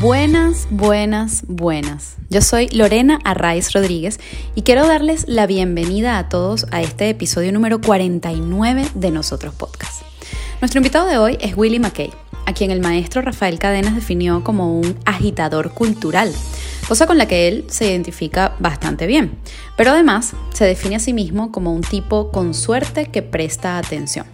Buenas, buenas, buenas. Yo soy Lorena Arraiz Rodríguez y quiero darles la bienvenida a todos a este episodio número 49 de Nosotros Podcast. Nuestro invitado de hoy es Willy McKay, a quien el maestro Rafael Cadenas definió como un agitador cultural, cosa con la que él se identifica bastante bien, pero además se define a sí mismo como un tipo con suerte que presta atención.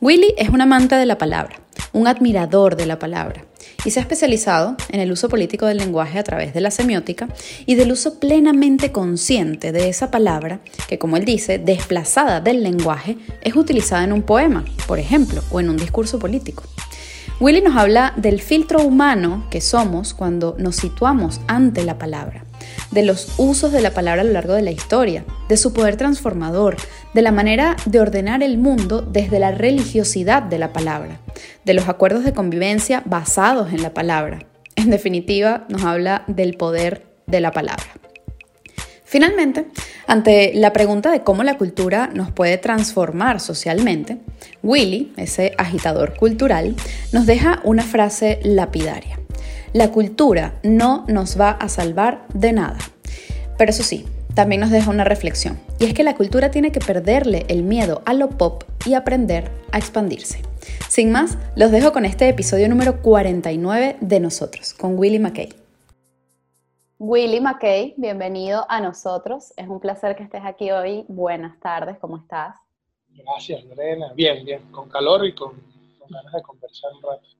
Willy es un amante de la palabra, un admirador de la palabra y se ha especializado en el uso político del lenguaje a través de la semiótica y del uso plenamente consciente de esa palabra que, como él dice, desplazada del lenguaje, es utilizada en un poema, por ejemplo, o en un discurso político. Willy nos habla del filtro humano que somos cuando nos situamos ante la palabra de los usos de la palabra a lo largo de la historia, de su poder transformador, de la manera de ordenar el mundo desde la religiosidad de la palabra, de los acuerdos de convivencia basados en la palabra. En definitiva, nos habla del poder de la palabra. Finalmente, ante la pregunta de cómo la cultura nos puede transformar socialmente, Willy, ese agitador cultural, nos deja una frase lapidaria. La cultura no nos va a salvar de nada. Pero eso sí, también nos deja una reflexión, y es que la cultura tiene que perderle el miedo a lo pop y aprender a expandirse. Sin más, los dejo con este episodio número 49 de nosotros, con Willy McKay. Willy McKay, bienvenido a nosotros. Es un placer que estés aquí hoy. Buenas tardes, ¿cómo estás? Gracias, Lorena. Bien, bien, con calor y con, con ganas de conversar un rato.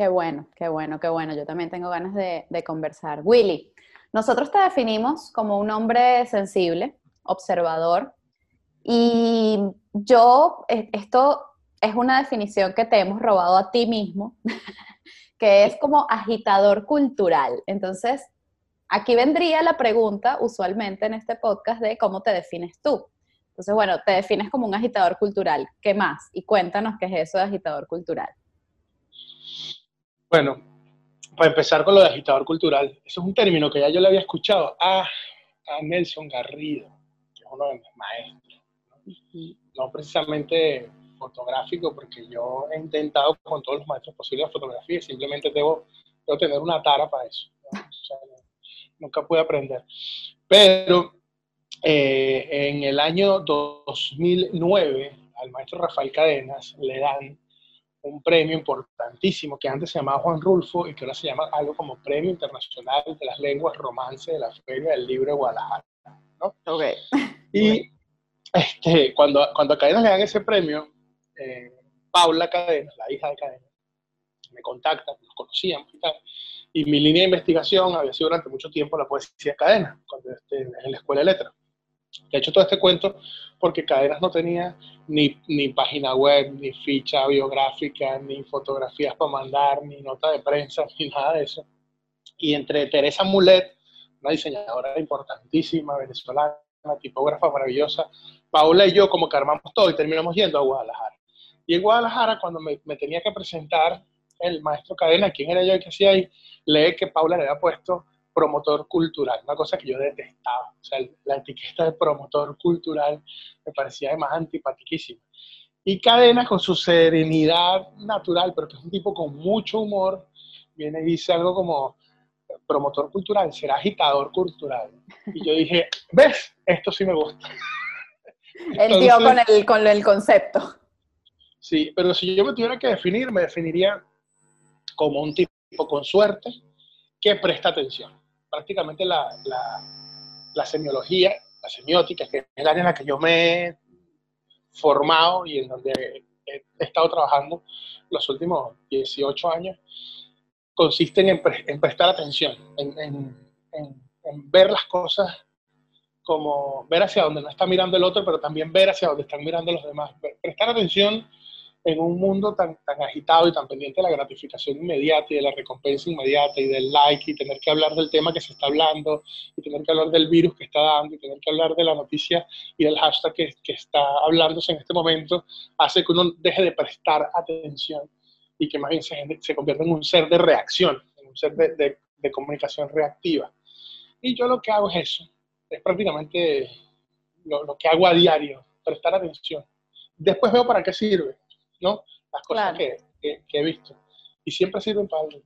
Qué bueno, qué bueno, qué bueno. Yo también tengo ganas de, conversar. Willy, nosotros te definimos como un hombre sensible, observador, y yo, e, esto es una definición que te hemos robado a ti mismo, que es como agitador cultural. Entonces, aquí vendría la pregunta, usualmente en este podcast, de cómo te defines tú. Entonces, bueno, te defines como un agitador cultural. ¿Qué más? Y cuéntanos qué es eso de agitador cultural. Bueno, para empezar con lo de agitador cultural, eso es un término que ya yo le había escuchado a, a Nelson Garrido, que es uno de mis maestros. ¿no? precisamente fotográfico, porque yo he intentado con todos los maestros posibles de fotografía y simplemente debo, tener una tara para eso. nunca pude aprender. Pero eh, en el año 2009, al maestro Rafael Cadenas le dan un premio importantísimo que antes se llamaba Juan Rulfo y que ahora se llama algo como Premio Internacional de las Lenguas Romance de la Feria del Libro de Guadalajara. ¿no? Okay. Y este, cuando, cuando a Cadenas le dan ese premio, eh, Paula Cadenas, la hija de Cadenas, me contacta, nos conocíamos y tal. Y mi línea de investigación había sido durante mucho tiempo la poesía de Cadenas, cuando este, en la Escuela de Letras. He hecho todo este cuento porque Cadenas no tenía ni, ni, página web, ni ficha biográfica, ni fotografías para mandar, ni nota de prensa, ni nada de eso. Y entre Teresa Mulet, una diseñadora importantísima, venezolana, tipógrafa maravillosa, Paula y yo como que armamos todo y terminamos yendo a Guadalajara. Y en Guadalajara, cuando me, me tenía que presentar el maestro Cadena, quién era yo y qué hacía ahí, lee que Paula le había puesto promotor cultural, una cosa que yo detestaba. O sea, la etiqueta de promotor cultural me parecía además antipatiquísima. Y Cadena, con su serenidad natural, pero que es un tipo con mucho humor, viene y dice algo como promotor cultural, será agitador cultural. Y yo dije, ¿ves? Esto sí me gusta. Él dio con el, con el concepto. Sí, pero si yo me tuviera que definir, me definiría como un tipo con suerte que presta atención prácticamente la, la, semiología, la semiótica, que es el área en la que yo me he formado y en donde he, estado trabajando los últimos 18 años, consiste en, en prestar atención, en, en, en, ver las cosas como ver hacia donde no está mirando el otro, pero también ver hacia donde están mirando los demás. Prestar atención en un mundo tan, tan agitado y tan pendiente de la gratificación inmediata y de la recompensa inmediata y del like y tener que hablar del tema que se está hablando y tener que hablar del virus que está dando y tener que hablar de la noticia y del hashtag que, que está hablándose en este momento, hace que uno deje de prestar atención y que más bien se, se convierta en un ser de reacción, en un ser de, de, de comunicación reactiva. Y yo lo que hago es eso, es prácticamente lo, lo que hago a diario, prestar atención. Después veo para qué sirve ¿no? Las cosas que, he visto. Y siempre sirven para algo.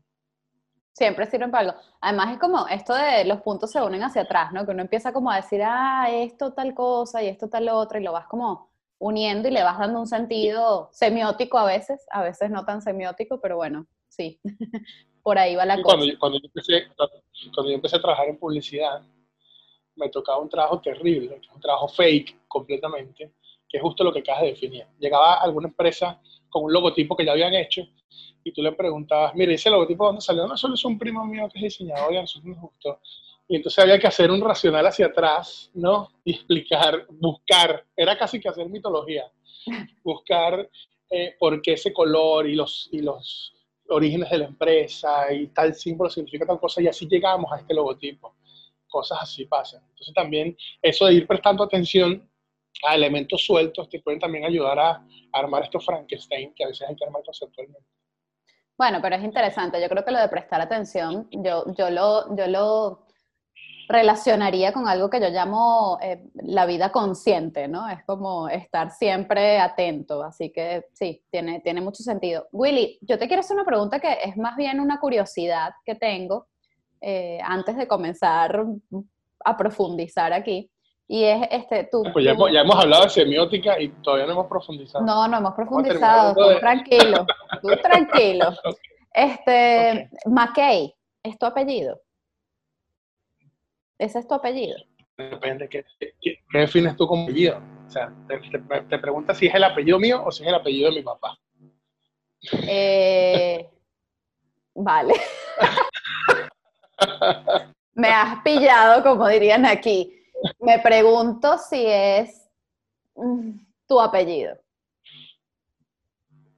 Siempre sirven para algo. Además es como esto de los puntos se unen hacia atrás, ¿no? Que uno empieza como a decir, ah, esto tal cosa y esto tal otra, y lo vas como uniendo y le vas dando un sentido semiótico a veces, a veces no tan semiótico, pero bueno, sí, por ahí va la cosa. Cuando yo, cuando, yo empecé, cuando yo empecé a trabajar en publicidad, me tocaba un trabajo terrible, un trabajo fake completamente, que es justo lo que acabas de definir. Llegaba alguna empresa con un logotipo que ya habían hecho y tú le preguntabas, mire, ese logotipo dónde salió? No, solo es un primo mío que es diseñador y a nosotros nos gustó. Y entonces había que hacer un racional hacia atrás, ¿no? Y explicar, buscar, era casi que hacer mitología, buscar eh, por qué ese color y los, y los orígenes de la empresa y tal símbolo significa tal cosa y así llegamos a este logotipo. Cosas así pasan. Entonces también eso de ir prestando atención a elementos sueltos te pueden también ayudar a, armar estos Frankenstein que a veces hay que armar conceptualmente. Bueno, pero es interesante. Yo creo que lo de prestar atención, yo, yo, lo, yo lo relacionaría con algo que yo llamo eh, la vida consciente, ¿no? Es como estar siempre atento. Así que sí, tiene, tiene mucho sentido. Willy, yo te quiero hacer una pregunta que es más bien una curiosidad que tengo eh, antes de comenzar a profundizar aquí. Y es este, tú. Pues ya, hemos, hablado de semiótica y todavía no hemos profundizado. No, no hemos profundizado. Tú tranquilo, tú tranquilo. Este, McKay, ¿es tu apellido? ¿Ese es tu apellido? Depende, ¿qué, qué, defines tú como apellido? O sea, te, te, preguntas si es el apellido mío o si es el apellido de mi papá. Eh, vale. Me has pillado, como dirían aquí. Me pregunto si es mm, tu apellido.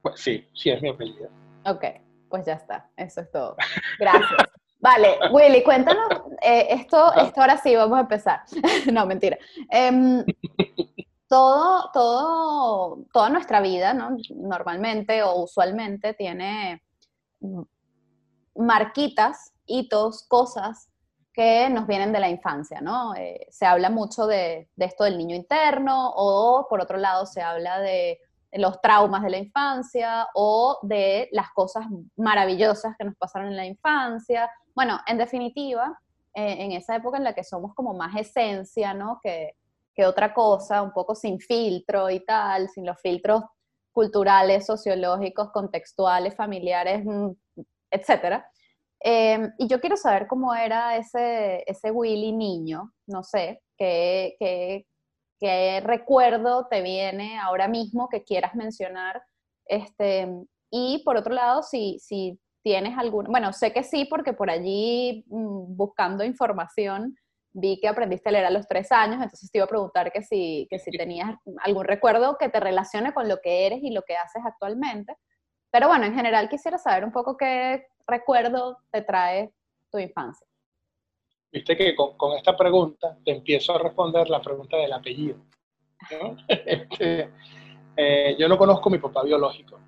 Pues sí, sí es mi apellido. Ok, pues ya está, eso es todo. Gracias. Vale, Willy, cuéntanos, eh, esto, esto ahora sí, vamos a empezar. no, mentira. Em, todo, todo, toda nuestra vida, ¿no? Normalmente o usualmente tiene marquitas, hitos, cosas que nos vienen de la infancia, ¿no? Eh, se habla mucho de, esto del niño interno o, por otro lado, se habla de, los traumas de la infancia o de las cosas maravillosas que nos pasaron en la infancia. Bueno, en definitiva, eh, en esa época en la que somos como más esencia, ¿no? Que, que otra cosa, un poco sin filtro y tal, sin los filtros culturales, sociológicos, contextuales, familiares, mm, etcétera. Em, y yo quiero saber cómo era ese, ese Willy niño, no sé, qué, qué, qué, recuerdo te viene ahora mismo que quieras mencionar. Este, y por otro lado, si, si tienes algún, bueno, sé que sí, porque por allí mm, buscando información vi que aprendiste a leer a los tres años, entonces te iba a preguntar que si, que si tenías algún recuerdo que te relacione con lo que eres y lo que haces actualmente. Pero bueno, en general quisiera saber un poco qué, recuerdo te trae tu infancia? Viste que con, esta pregunta te empiezo a responder la pregunta del apellido. Este, eh, yo no conozco a mi papá biológico.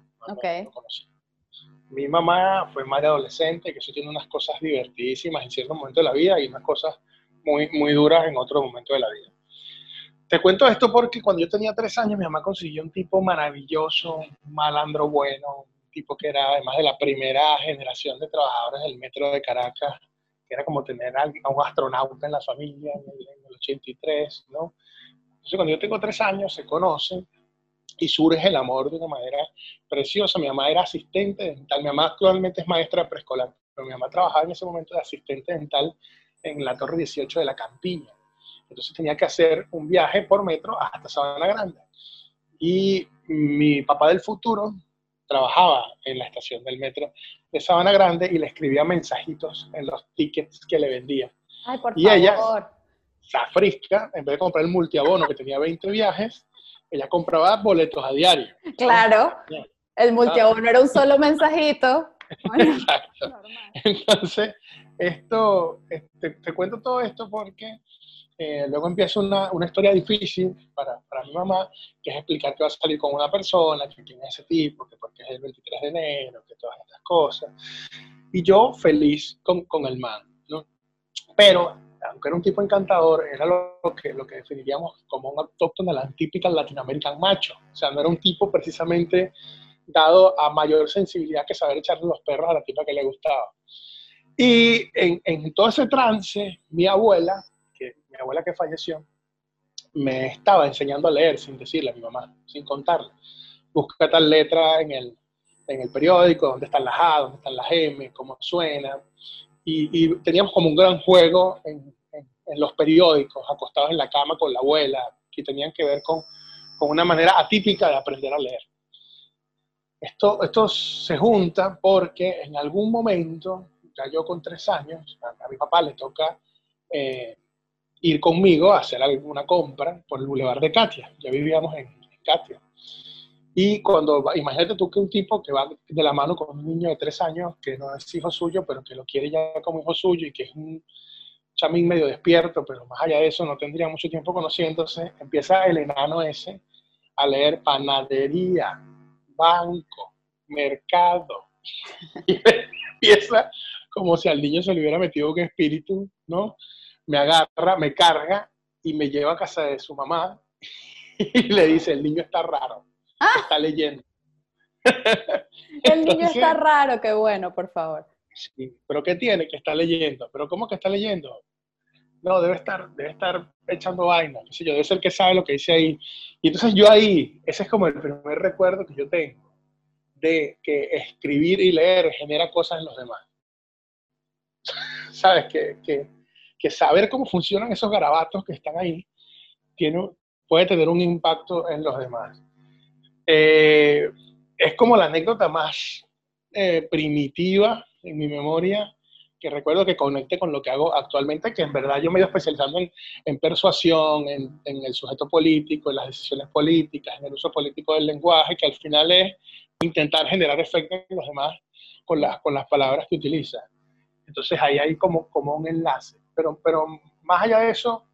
Mi mamá fue madre adolescente, que eso tiene unas cosas divertidísimas en ciertos momentos de la vida y unas cosas muy, muy duras en otros momentos de la vida. Te cuento esto porque cuando yo tenía tres años, mi mamá consiguió un tipo maravilloso, un malandro bueno, tipo que era además de la primera generación de trabajadores del metro de Caracas, que era como tener a un astronauta en la familia en el, 83, ¿no? Entonces cuando yo tengo tres años se conocen y surge el amor de una manera preciosa. Mi mamá era asistente dental, mi mamá actualmente es maestra preescolar, pero mi mamá trabajaba en ese momento de asistente dental en la Torre 18 de la Campiña. Entonces tenía que hacer un viaje por metro hasta Sabana Grande. Y mi papá del futuro, trabajaba en la estación del metro de Sabana Grande y le escribía mensajitos en los tickets que le vendía. Ay, por y ella, la frisca, en vez de comprar el multiabono que tenía 20 viajes, ella compraba boletos a diario. Claro, el multiabono era un solo mensajito. Exacto. Entonces, esto, este, te cuento todo esto porque eh, luego empieza una, una historia difícil para, para, mi mamá, que es explicar que va a salir con una persona, que tiene ese tipo, que porque es el 23 de enero, que todas estas cosas. Y yo feliz con, con el man, ¿no? Pero, aunque era un tipo encantador, era lo que, lo que definiríamos como un autóctono, la típica Latinoamerican macho. O sea, no era un tipo precisamente dado a mayor sensibilidad que saber echarle los perros a la tipa que le gustaba. Y en, en todo ese trance, mi abuela, mi abuela que falleció, me estaba enseñando a leer sin decirle a mi mamá, sin contarle. Busca tal letra en el, en el periódico, dónde están las A, dónde están las M, cómo suena. Y, y teníamos como un gran juego en, en, los periódicos, acostados en la cama con la abuela, que tenían que ver con, con una manera atípica de aprender a leer. Esto, esto se junta porque en algún momento, ya yo con tres años, a, a mi papá le toca eh, ir conmigo a hacer alguna compra por el Boulevard de Katia. Ya vivíamos en, Katia. Y cuando, imagínate tú que un tipo que va de la mano con un niño de tres años, que no es hijo suyo, pero que lo quiere ya como hijo suyo y que es un chamín medio despierto, pero más allá de eso no tendría mucho tiempo conociéndose, empieza el enano ese a leer panadería, banco, mercado. Y empieza como si al niño se le hubiera metido un espíritu, ¿no? Me agarra, me carga y me lleva a casa de su mamá y le dice, el niño está raro, ah. está leyendo. El niño está raro, qué bueno, por favor. Sí, pero ¿qué tiene? Que está leyendo. ¿Pero cómo que está leyendo? No, debe estar, debe estar echando vaina, yo, debe ser que sabe lo que dice ahí. Y entonces yo ahí, ese es como el primer recuerdo que yo tengo, de que escribir y leer genera cosas en los demás. ¿Sabes? Que, que que saber cómo funcionan esos garabatos que están ahí tiene, puede tener un impacto en los demás. Eh, es como la anécdota más eh, primitiva en mi memoria que recuerdo que conecte con lo que hago actualmente, que en verdad yo me he ido especializando en, en persuasión, en, en, el sujeto político, en las decisiones políticas, en el uso político del lenguaje, que al final es intentar generar efecto en los demás con las, con las palabras que utiliza. Entonces ahí hay como, como un enlace pero, pero más allá de eso,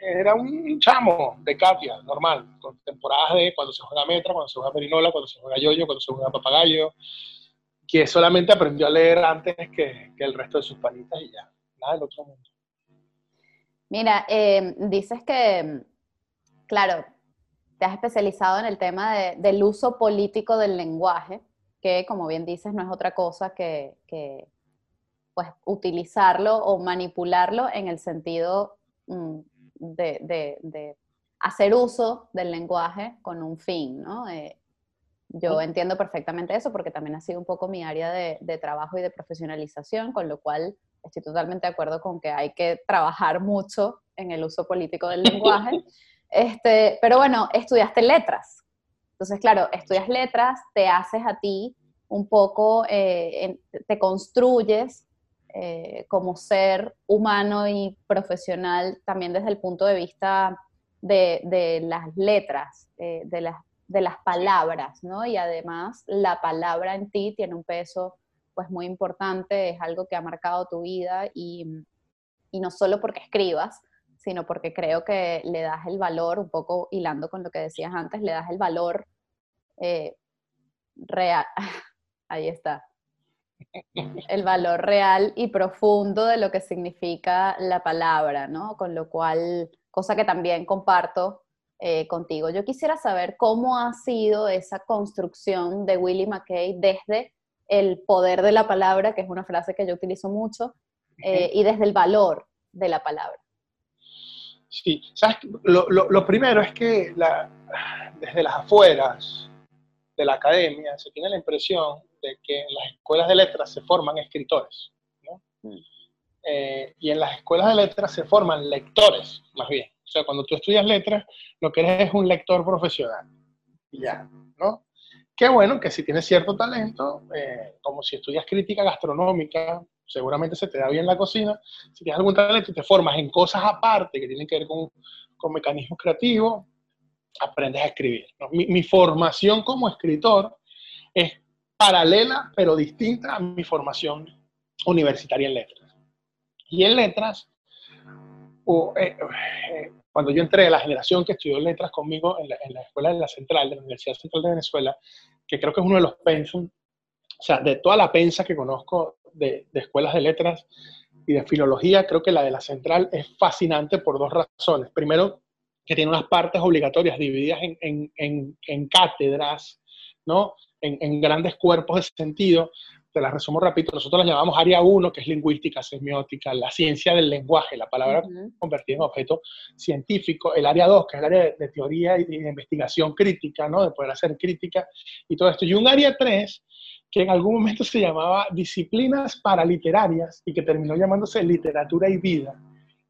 era un chamo de Katia, normal, con temporadas de cuando se juega Metra, cuando se juega Perinola, cuando se juega Yoyo, cuando se juega Papagayo, que solamente aprendió a leer antes que, que el resto de sus panitas y ya, nada del otro mundo. Mira, eh, dices que, claro, te has especializado en el tema de, del uso político del lenguaje, que como bien dices no es otra cosa que, que pues utilizarlo o manipularlo en el sentido mm, de, hacer uso del lenguaje con un fin, ¿no? Eh, yo entiendo perfectamente eso porque también ha sido un poco mi área de, trabajo y de profesionalización, con lo cual estoy totalmente de acuerdo con que hay que trabajar mucho en el uso político del lenguaje. Este, pero bueno, estudiaste letras. Entonces, claro, estudias letras, te haces a ti un poco, eh, te construyes eh, como ser humano y profesional también desde el punto de vista de, las letras, eh, de, las, de las palabras, ¿no? Y además la palabra en ti tiene un peso pues muy importante, es algo que ha marcado tu vida y, no solo porque escribas, sino porque creo que le das el valor, un poco hilando con lo que decías antes, le das el valor eh, real. Ahí está el valor real y profundo de lo que significa la palabra, ¿no? Con lo cual, cosa que también comparto eh, contigo. Yo quisiera saber cómo ha sido esa construcción de Willie McKay desde el poder de la palabra, que es una frase que yo utilizo mucho, eh, y desde el valor de la palabra. Sí, ¿sabes? Lo, lo primero es que desde las afueras de la academia se tiene la impresión de que en las escuelas de letras se forman escritores, ¿no? Mm. Eh, y en las escuelas de letras se forman lectores, más bien. O sea, cuando tú estudias letras, lo que eres es un lector profesional. ya, ¿no? Qué bueno que si tienes cierto talento, eh, como si estudias crítica gastronómica, seguramente se te da bien la cocina. Si tienes algún talento y te formas en cosas aparte que tienen que ver con, con mecanismos creativos, aprendes a escribir. Mi, mi, formación como escritor es paralela pero distinta a mi formación universitaria en letras. Y en letras, eh, eh, cuando yo entré la generación que estudió letras conmigo en la, escuela de la Central, de la Universidad Central de Venezuela, que creo que es uno de los pensum, o sea, de toda la pensa que conozco de, escuelas de letras y de filología, creo que la de la Central es fascinante por dos razones. Primero, que tiene unas partes obligatorias divididas en, en, en cátedras, ¿no? en, grandes cuerpos de sentido, te las resumo rápido, nosotros las llamamos área 1, que es lingüística, semiótica, la ciencia del lenguaje, la palabra convertida en objeto científico, el área 2, que es el área de, teoría y de investigación crítica, ¿no? de poder hacer crítica y todo esto, y un área 3, que en algún momento se llamaba disciplinas paraliterarias y que terminó llamándose literatura y vida,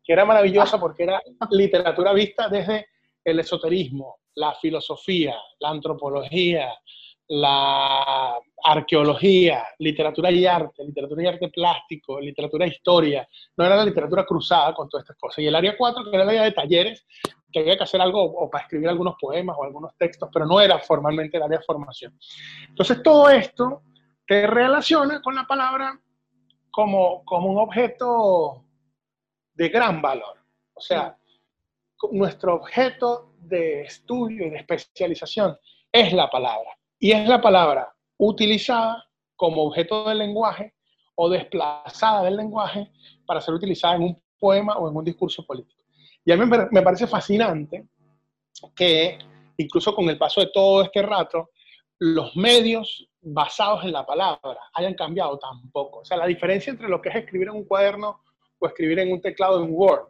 que era maravillosa porque era literatura vista desde el esoterismo, la filosofía, la antropología, la arqueología, literatura y arte, literatura y arte plástico, literatura e historia. No era la literatura cruzada con todas estas cosas. Y el área 4, que era el área de talleres, que había que hacer algo o para escribir algunos poemas o algunos textos, pero no era formalmente el área de formación. Entonces todo esto te relaciona con la palabra como, como un objeto de gran valor. O sea, nuestro objeto de estudio y de especialización es la palabra. Y es la palabra utilizada como objeto del lenguaje o desplazada del lenguaje para ser utilizada en un poema o en un discurso político. Y a mí me parece fascinante que incluso con el paso de todo este rato, los medios basados en la palabra hayan cambiado tampoco. O sea, la diferencia entre lo que es escribir en un cuaderno o escribir en un teclado en Word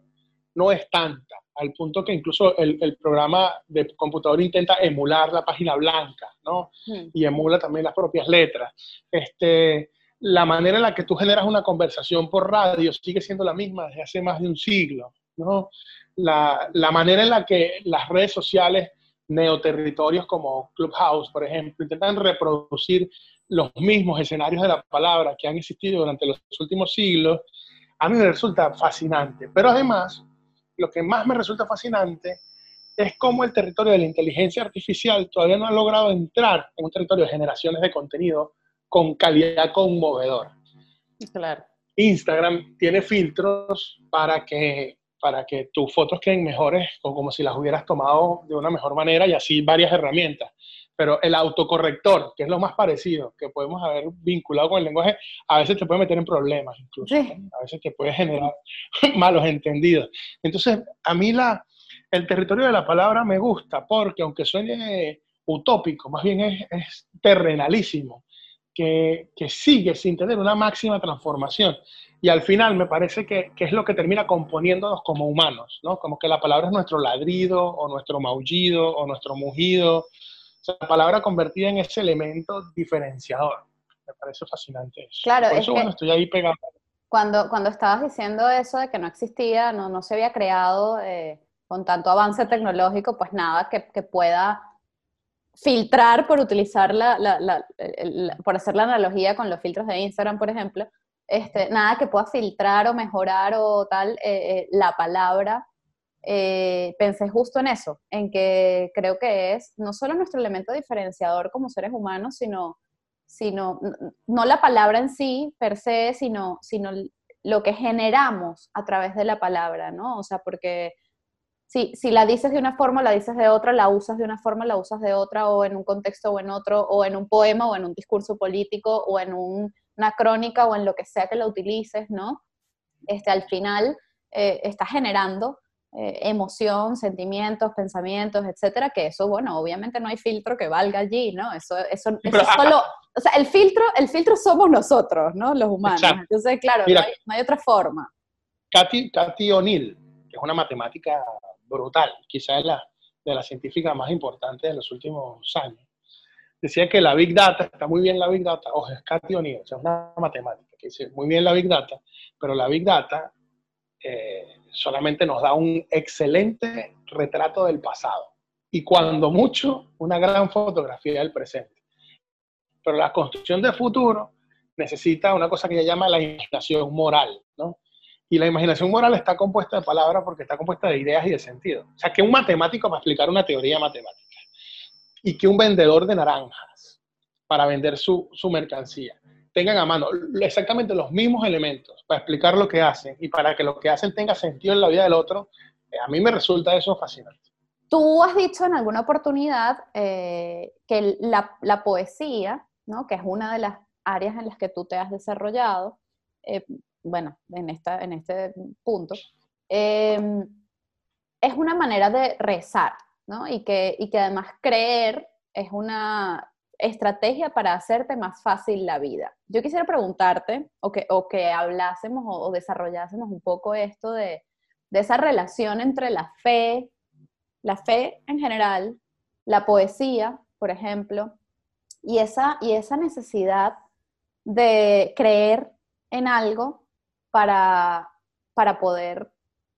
no es tanta, al punto que incluso el, programa de computador intenta emular la página blanca, ¿no? Hmm. Y emula también las propias letras. Este, la manera en la que tú generas una conversación por radio sigue siendo la misma desde hace más de un siglo, ¿no? La, la manera en la que las redes sociales neoterritorios como Clubhouse, por ejemplo, intentan reproducir los mismos escenarios de la palabra que han existido durante los últimos siglos, a mí me resulta fascinante. Pero además, lo que más me resulta fascinante es cómo el territorio de la inteligencia artificial todavía no ha logrado entrar en un territorio de generaciones de contenido con calidad conmovedora. Claro. Instagram tiene filtros para que, para que tus fotos queden mejores o como si las hubieras tomado de una mejor manera y así varias herramientas pero el autocorrector, que es lo más parecido que podemos haber vinculado con el lenguaje, a veces te puede meter en problemas incluso, a veces te puede generar malos entendidos. Entonces, a mí la, el territorio de la palabra me gusta porque aunque suene utópico, más bien es, terrenalísimo, que, que, sigue sin tener una máxima transformación. Y al final me parece que, que, es lo que termina componiéndonos como humanos, ¿no? Como que la palabra es nuestro ladrido o nuestro maullido o nuestro mugido la palabra convertida en ese elemento diferenciador. Me parece fascinante eso. Claro, Por eso, bueno, estoy ahí pegado. Cuando, cuando estabas diciendo eso de que no existía, no, no se había creado eh, con tanto avance tecnológico, pues nada que, que pueda filtrar por utilizar la, la, la, por hacer la analogía con los filtros de Instagram, por ejemplo, este, nada que pueda filtrar o mejorar o tal eh, eh, la palabra eh, pensé justo en eso, en que creo que es no solo nuestro elemento diferenciador como seres humanos, sino, sino no la palabra en sí per se, sino, sino lo que generamos a través de la palabra, ¿no? O sea, porque si, si la dices de una forma, la dices de otra, la usas de una forma, la usas de otra, o en un contexto o en otro, o en un poema, o en un discurso político, o en una crónica, o en lo que sea que la utilices, ¿no? Este, al final eh, está generando eh, emoción, sentimientos, pensamientos, etcétera, que eso, bueno, obviamente no hay filtro que valga allí, ¿no? Eso, eso, eso es solo, o sea, el filtro, el filtro somos nosotros, ¿no? Los humanos. Entonces, claro, no, hay, otra forma. Katy, Katy O'Neill, que es una matemática brutal, quizás es la, de las científicas más importantes de los últimos años, decía que la Big Data, está muy bien la Big Data, o es Katy O'Neill, o sea, es una matemática que dice muy bien la Big Data, pero la Big Data eh, solamente nos da un excelente retrato del pasado y cuando mucho una gran fotografía del presente. Pero la construcción del futuro necesita una cosa que ella llama la imaginación moral, ¿no? Y la imaginación moral está compuesta de palabras porque está compuesta de ideas y de sentido. O sea, que un matemático para explicar una teoría matemática y que un vendedor de naranjas para vender su, su mercancía tengan a mano exactamente los mismos elementos para explicar lo que hacen y para que lo que hacen tenga sentido en la vida del otro, eh, a mí me resulta eso fascinante. Tú has dicho en alguna oportunidad eh, que la, poesía, ¿no? que es una de las áreas en las que tú te has desarrollado, eh, bueno, en, esta, en este punto, em, es una manera de rezar, ¿no? Y que, y que además creer es una, estrategia para hacerte más fácil la vida. Yo quisiera preguntarte, o que, o que hablásemos o, desarrollásemos un poco esto de, de esa relación entre la fe, la fe en general, la poesía, por ejemplo, y esa, y esa necesidad de creer en algo para, para poder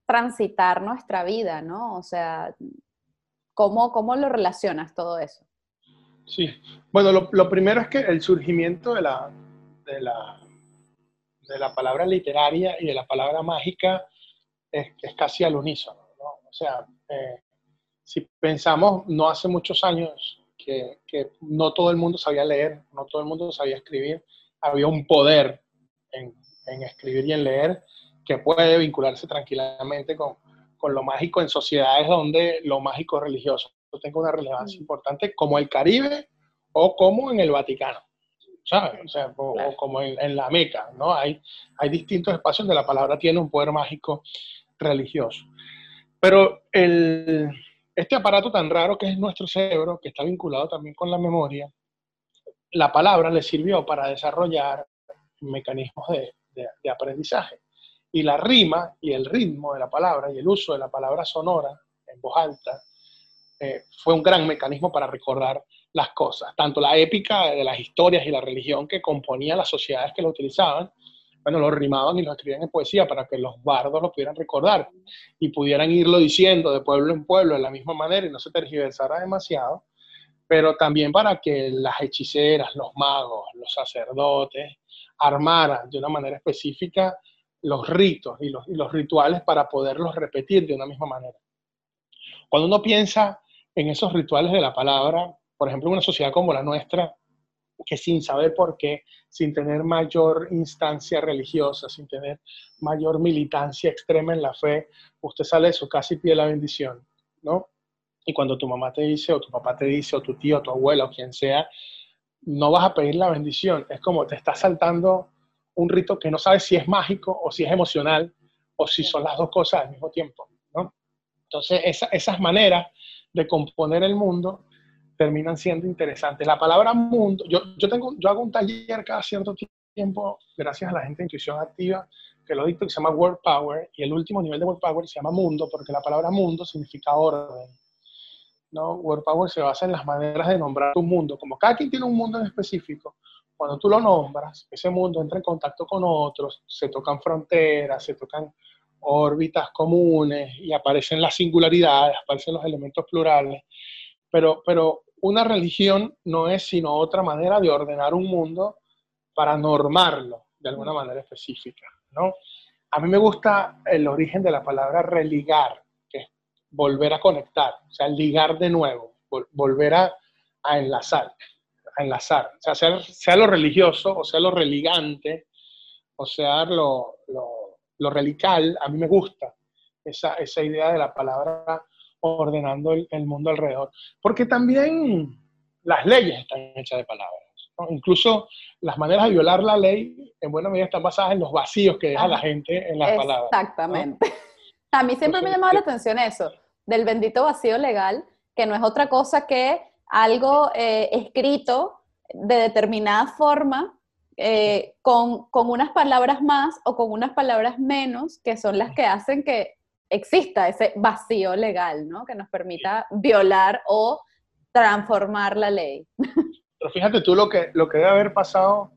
transitar nuestra vida, ¿no? O sea, ¿cómo, cómo lo relacionas todo eso? Sí, bueno, lo, primero es que el surgimiento de la, de la, de la palabra literaria y de la palabra mágica es, es casi al unísono, ¿no? O sea, eh, si pensamos, no hace muchos años que, que, no todo el mundo sabía leer, no todo el mundo sabía escribir, había un poder en, en escribir y en leer que puede vincularse tranquilamente con, con, lo mágico en sociedades donde lo mágico religioso tenga una relevancia mm. importante, como el Caribe o como en el Vaticano, ¿sabes? O sea, o, como en, en, la Meca, ¿no? Hay, hay distintos espacios donde la palabra tiene un poder mágico religioso. Pero el, este aparato tan raro que es nuestro cerebro, que está vinculado también con la memoria, la palabra le sirvió para desarrollar mecanismos de, de, aprendizaje. Y la rima y el ritmo de la palabra y el uso de la palabra sonora en voz alta eh, fue un gran mecanismo para recordar las cosas, tanto la épica de las historias y la religión que componía las sociedades que lo utilizaban, bueno, lo rimaban y lo escribían en poesía para que los bardos lo pudieran recordar y pudieran irlo diciendo de pueblo en pueblo de la misma manera y no se tergiversara demasiado, pero también para que las hechiceras, los magos, los sacerdotes armaran de una manera específica los ritos y los rituales para poderlos repetir de una misma manera. Cuando uno piensa en esos rituales de la palabra, por ejemplo, una sociedad como la nuestra, que sin saber por qué, sin tener mayor instancia religiosa, sin tener mayor militancia extrema en la fe, usted sale de su casa y pide la bendición, ¿no? Y cuando tu mamá te dice, o tu papá te dice, o tu tío, o tu abuela, o quien sea, no vas a pedir la bendición. Es como te estás saltando un rito que no sabes si es mágico o si es emocional, o si son las dos cosas al mismo tiempo, ¿no? Entonces, esas maneras de componer el mundo terminan siendo interesantes. La palabra mundo, yo, yo, tengo, yo hago un taller cada cierto tiempo, gracias a la gente de Intuición Activa, que lo dicto, que se llama Word Power, y el último nivel de Word Power se llama mundo, porque la palabra mundo significa orden. ¿no? Word Power se basa en las maneras de nombrar tu mundo. Como cada quien tiene un mundo en específico, cuando tú lo nombras, ese mundo entra en contacto con otros, se tocan fronteras, se tocan órbitas comunes y aparecen las singularidades, aparecen los elementos plurales. Pero, pero una religión no es sino otra manera de ordenar un mundo para normarlo de alguna manera específica, ¿no? A mí me gusta el origen de la palabra religar, que es volver a conectar, o sea, ligar de nuevo, volver a, enlazar, a enlazar, o sea, sea, lo religioso, o sea, lo religante, o sea, lo, lo, relical, a mí me gusta esa, esa idea de la palabra ordenando el, mundo alrededor. Porque también las leyes están hechas de palabras. Incluso las maneras de violar la ley, en buena medida, están basadas en los vacíos que deja la gente en las palabras. Exactamente. A mí siempre me ha llamado la atención eso, del bendito vacío legal, que no es otra cosa que algo eh, escrito de determinada forma, eh, con, con, unas palabras más o con unas palabras menos, que son las que hacen que exista ese vacío legal, ¿no? Que nos permita violar o transformar la ley. Pero fíjate tú lo que, lo que debe haber pasado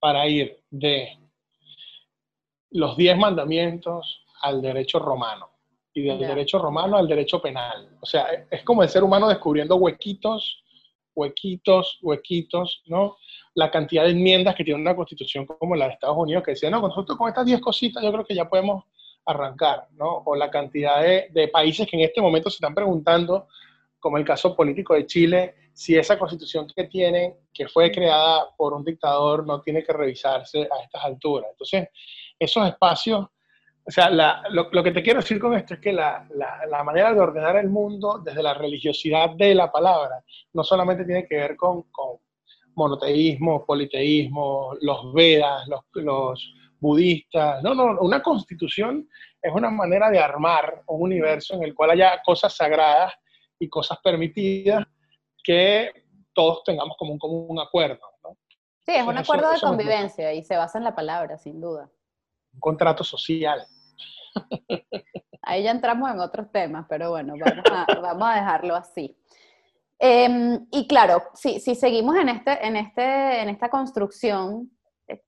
para ir de los diez mandamientos al derecho romano y del derecho romano al derecho penal. O sea, es como el ser humano descubriendo huequitos, huequitos, huequitos, ¿no? La cantidad de enmiendas que tiene una constitución como la de Estados Unidos que decía, no, nosotros con estas diez cositas yo creo que ya podemos arrancar, ¿no? O la cantidad de, países que en este momento se están preguntando, como el caso político de Chile, si esa constitución que tienen, que fue creada por un dictador, no tiene que revisarse a estas alturas. Entonces, esos espacios, o sea, lo, que te quiero decir con esto es que la, manera de ordenar el mundo desde la religiosidad de la palabra no solamente tiene que ver con monoteísmo, politeísmo, los Vedas, los, los budistas. No, no, una constitución es una manera de armar un universo en el cual haya cosas sagradas y cosas permitidas que todos tengamos como un común acuerdo. ¿no? Sí, es un acuerdo de convivencia y se basa en la palabra, sin duda. Un contrato social. Ahí ya entramos en otros temas, pero bueno, vamos a, dejarlo así. Em, y claro, si, si seguimos en, este, en, este, en esta construcción, eh,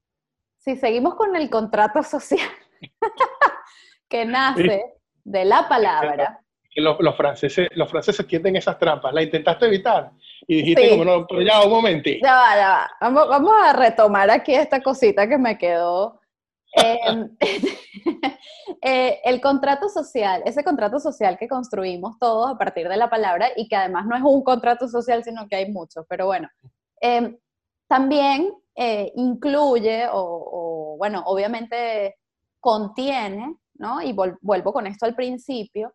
si seguimos con el contrato social que nace de la palabra. Los, los, franceses, los franceses tienden esas trampas. ¿La intentaste evitar? Y dijiste como no, pero ya, un momentito. Ya va, ya va. Vamos, vamos a retomar aquí esta cosita que me quedó. Em, eh, el contrato social, ese contrato social que construimos todos a partir de la palabra y que además no es un contrato social, sino que hay muchos, pero bueno, em, también eh, incluye o, bueno, obviamente contiene, ¿no? Y vuelvo con esto al principio,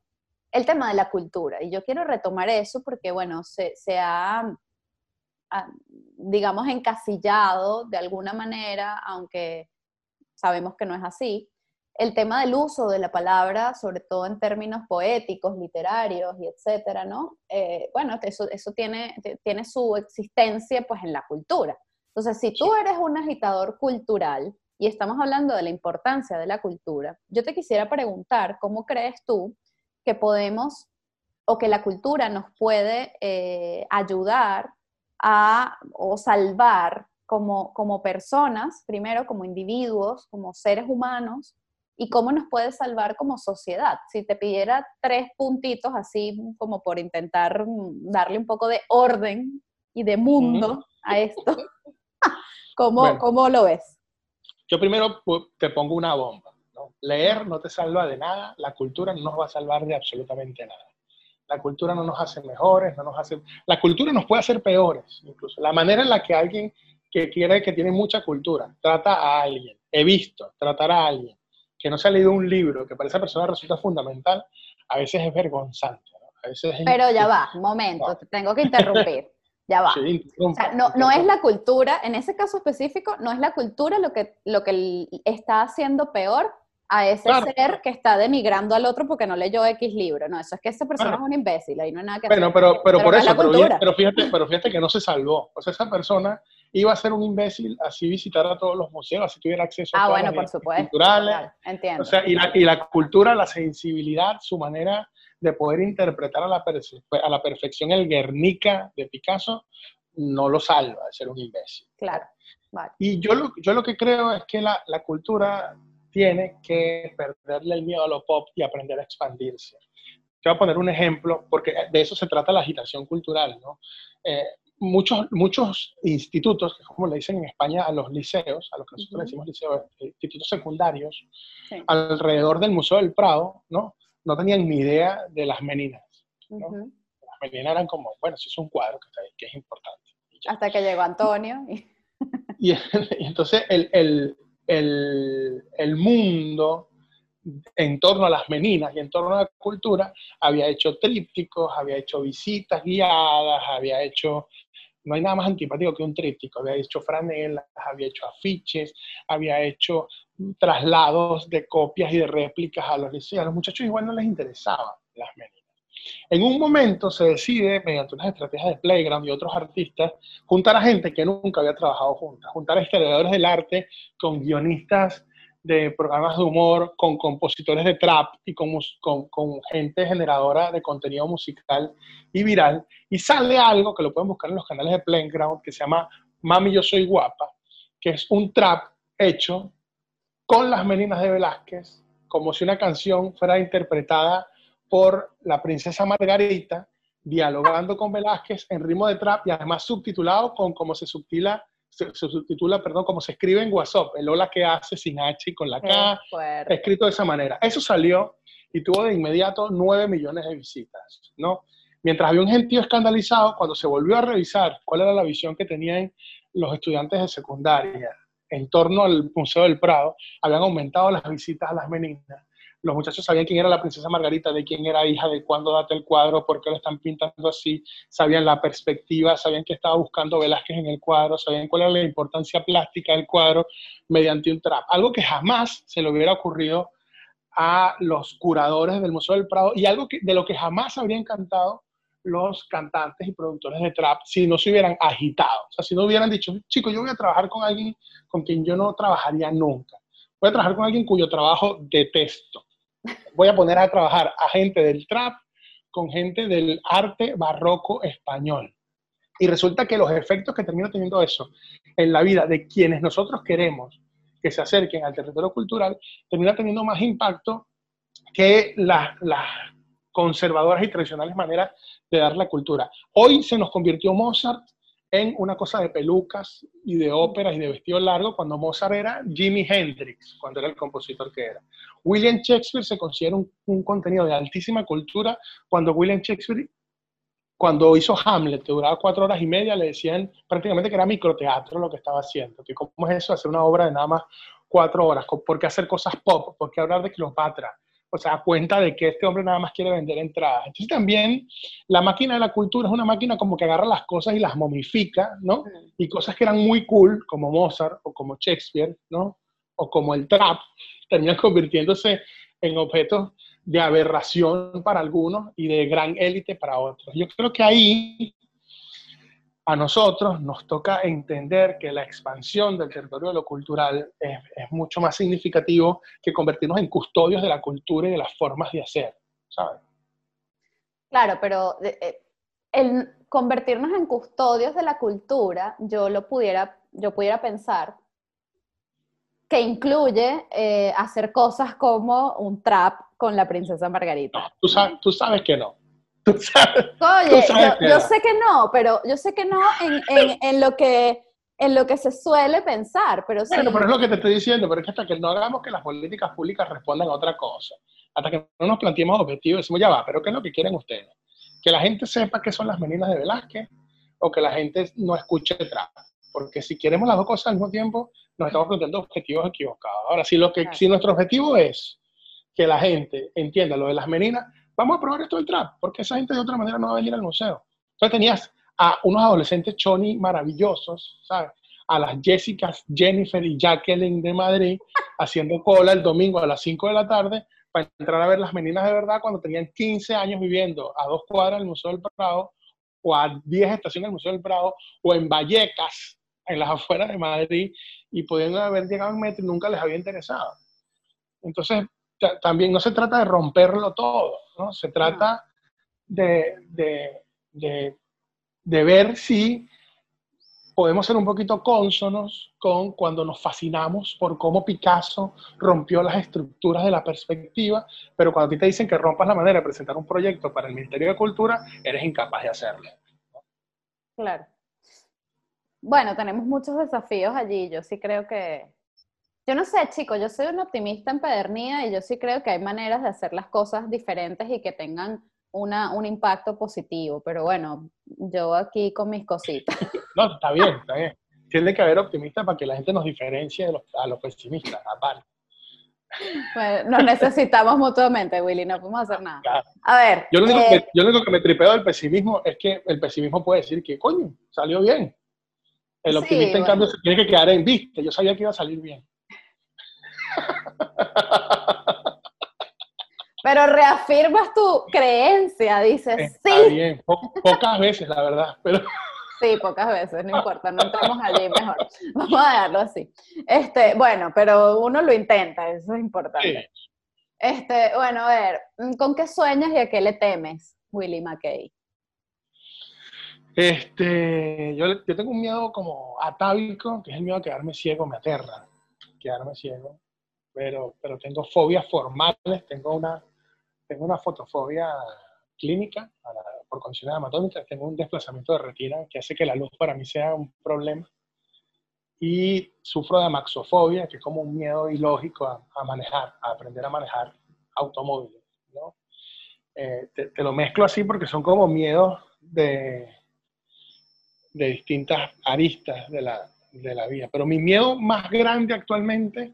el tema de la cultura. Y yo quiero retomar eso porque, bueno, se, ha, digamos, encasillado de alguna manera, aunque sabemos que no es así, el tema del uso de la palabra, sobre todo en términos poéticos, literarios y etcétera, ¿no? Eh, bueno, eso, eso tiene, tiene su existencia pues en la cultura. Entonces, si tú eres un agitador cultural y estamos hablando de la importancia de la cultura, yo te quisiera preguntar, ¿cómo crees tú que podemos o que la cultura nos puede eh, ayudar a o salvar como, como personas, primero como individuos, como seres humanos, y cómo nos puede salvar como sociedad. Si te pidiera tres puntitos así como por intentar darle un poco de orden y de mundo a esto, ¿cómo, ¿cómo lo ves? Yo primero te pongo una bomba. Leer no te salva de nada, la cultura no nos va a salvar de absolutamente nada. La cultura no nos hace mejores, no nos hace... La cultura nos puede hacer peores, incluso. La manera en la que alguien que quiere, que tiene mucha cultura, trata a alguien, he visto tratar a alguien que no se ha leído un libro, que para esa persona resulta fundamental, a veces es vergonzante. Pero ya va, momento, te tengo que interrumpir. Ya va. no, no, es la cultura, en ese caso específico, no es la cultura lo que, lo que está haciendo peor, a ese ser que está denigrando al otro porque no leyó X libro. No, eso es que esa persona es un imbécil, ahí no hay nada que bueno, hacer. Pero, pero, por eso, pero, fíjate, pero fíjate que no se salvó. O sea, esa persona iba a ser un imbécil así visitar a todos los museos, así tuviera acceso a ah, bueno, por supuesto, culturales. entiendo. O sea, y la, y la cultura, la sensibilidad, su manera de poder interpretar a la, a la perfección el Guernica de Picasso, no lo salva de ser un imbécil. Claro. Vale. Y yo lo, yo lo que creo es que la, la cultura tiene que perderle el miedo a lo pop y aprender a expandirse. Te voy a poner un ejemplo, porque de eso se trata la agitación cultural, ¿no? Eh, muchos, muchos institutos, como le dicen en España a los liceos, a los que nosotros decimos liceos, eh, institutos secundarios, alrededor del Museo del Prado, ¿no? No tenían ni idea de las meninas, ¿no? Las meninas eran como, bueno, si es un cuadro que, está ahí, que es importante. Hasta que llegó Antonio. Y, y entonces el, el, el, mundo en torno a las meninas y en torno a la cultura había hecho trípticos, había hecho visitas guiadas, había hecho, no hay nada más antipático que un tríptico, había hecho franelas, había hecho afiches, había hecho traslados de copias y de réplicas a los liceos. A los muchachos igual no les interesaban las meninas. En un momento se decide, mediante unas estrategias de Playground y otros artistas, juntar a gente que nunca había trabajado juntas, juntar a historiadores del arte con guionistas de programas de humor, con compositores de trap y con, con, gente generadora de contenido musical y viral. Y sale algo que lo pueden buscar en los canales de Playground que se llama Mami Yo Soy Guapa, que es un trap hecho con las meninas de Velázquez, como si una canción fuera interpretada por la princesa Margarita, dialogando con Velázquez en ritmo de trap y además subtitulado con cómo se subtila, se, subtitula, perdón, como se escribe en WhatsApp, el hola que hace sin H y con la K, escrito de esa manera. Eso salió y tuvo de inmediato 9 millones de visitas, ¿no? Mientras había un gentío escandalizado, cuando se volvió a revisar cuál era la visión que tenían los estudiantes de secundaria en torno al Museo del Prado, habían aumentado las visitas a las meninas los muchachos sabían quién era la princesa Margarita, de quién era hija, de cuándo data el cuadro, por qué lo están pintando así, sabían la perspectiva, sabían que estaba buscando Velázquez en el cuadro, sabían cuál era la importancia plástica del cuadro mediante un trap. Algo que jamás se le hubiera ocurrido a los curadores del Museo del Prado y algo que, de lo que jamás habrían cantado los cantantes y productores de trap si no se hubieran agitado. O sea, si no hubieran dicho, chicos, yo voy a trabajar con alguien con quien yo no trabajaría nunca. Voy a trabajar con alguien cuyo trabajo detesto. Voy a poner a trabajar a gente del trap con gente del arte barroco español. Y resulta que los efectos que termina teniendo eso en la vida de quienes nosotros queremos que se acerquen al territorio cultural, termina teniendo más impacto que las, conservadoras y tradicionales maneras de dar la cultura. Hoy se nos convirtió Mozart en una cosa de pelucas y de óperas y de vestido largo cuando Mozart era Jimi Hendrix, cuando era el compositor que era. William Shakespeare se considera un, contenido de altísima cultura cuando William Shakespeare cuando hizo Hamlet, que duraba cuatro horas y media, le decían prácticamente que era microteatro lo que estaba haciendo. ¿Cómo es eso? Hacer una obra de nada más cuatro horas. ¿Por qué hacer cosas pop? ¿Por qué hablar de Cleopatra? O sea, cuenta de que este hombre nada más quiere vender entradas. Entonces también la máquina de la cultura es una máquina como que agarra las cosas y las momifica, ¿no? Y cosas que eran muy cool, como Mozart o como Shakespeare, ¿no? O como el trap, terminan convirtiéndose en objetos de aberración para algunos y de gran élite para otros. Yo creo que ahí a nosotros nos toca entender que la expansión del territorio de lo cultural es, mucho más significativo que convertirnos en custodios de la cultura y de las formas de hacer, ¿sabes? Claro, pero eh, el convertirnos en custodios de la cultura, yo lo pudiera, yo pudiera pensar que incluye eh, hacer cosas como un trap con la princesa Margarita. No, tú, sabes, tú sabes que no. Tú sabes, Oye, yo, sé que no, pero yo sé que no en, en, en, lo que en lo que se suele pensar, pero sí. Bueno, pero es lo que te estoy diciendo, pero es que hasta que no hagamos que las políticas públicas respondan a otra cosa, hasta que no nos planteemos objetivos, decimos, ya va, pero ¿qué es lo que quieren ustedes? Que la gente sepa qué son las meninas de Velázquez o que la gente no escuche trap. Porque si queremos las dos cosas al mismo tiempo, nos estamos planteando objetivos equivocados. Ahora, si, lo que, si nuestro objetivo es que la gente entienda lo de las meninas, vamos a probar esto del trap, porque esa gente de otra manera no va a venir al museo. Entonces tenías a unos adolescentes choni maravillosos, ¿sabes? A las Jessicas, Jennifer y Jacqueline de Madrid haciendo cola el domingo a las 5 de la tarde para entrar a ver las meninas de verdad cuando tenían 15 años viviendo a dos cuadras del Museo del Prado o a 10 estaciones del Museo del Prado o en Vallecas, en las afueras de Madrid, y podían haber llegado en metro y nunca les había interesado. Entonces, también no se trata de romperlo todo, ¿no? Se trata de, de, de, de, ver si podemos ser un poquito cónsonos con cuando nos fascinamos por cómo Picasso rompió las estructuras de la perspectiva, pero cuando a ti te dicen que rompas la manera de presentar un proyecto para el Ministerio de Cultura, eres incapaz de hacerlo. Claro. Bueno, tenemos muchos desafíos allí. Yo sí creo que, yo no sé, chicos, yo soy un optimista empedernida y yo sí creo que hay maneras de hacer las cosas diferentes y que tengan una, un impacto positivo, pero bueno, yo aquí con mis cositas. No, está bien, está bien. Tiene que haber optimistas para que la gente nos diferencie de los, a los pesimistas, aparte. Bueno, nos necesitamos mutuamente, Willy, no podemos hacer nada. A ver. Yo lo, único que, eh, yo lo único que me tripeo del pesimismo es que el pesimismo puede decir que, coño, salió bien. El optimista, en cambio, se tiene que quedar en vista. Yo sabía que iba a salir bien. Pero reafirmas tu creencia, dices, Está sí. bien, pocas veces, la verdad, pero... Sí, pocas veces, no importa, no entramos allí mejor. Vamos a dejarlo así. Este, bueno, pero uno lo intenta, eso es importante. Este, bueno, a ver, ¿con qué sueñas y a qué le temes, Willy McKay? Este, yo, yo tengo un miedo como atávico, que es el miedo a quedarme ciego, me aterra quedarme ciego pero, pero tengo fobias formales, tengo una, tengo una fotofobia clínica por condiciones anatómicas, tengo un desplazamiento de retina que hace que la luz para mí sea un problema y sufro de amaxofobia, que es como un miedo ilógico a, manejar, a aprender a manejar automóviles. ¿no? Eh, te, te, lo mezclo así porque son como miedos de, de distintas aristas de la, de la vida. Pero mi miedo más grande actualmente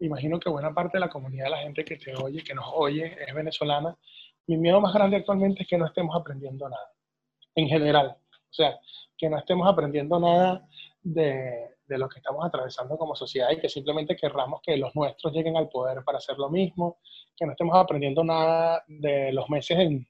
imagino que buena parte de la comunidad de la gente que te oye, que nos oye, es venezolana. Mi miedo más grande actualmente es que no estemos aprendiendo nada, en general. O sea, que no estemos aprendiendo nada de, de lo que estamos atravesando como sociedad y que simplemente querramos que los nuestros lleguen al poder para hacer lo mismo, que no estemos aprendiendo nada de los meses en,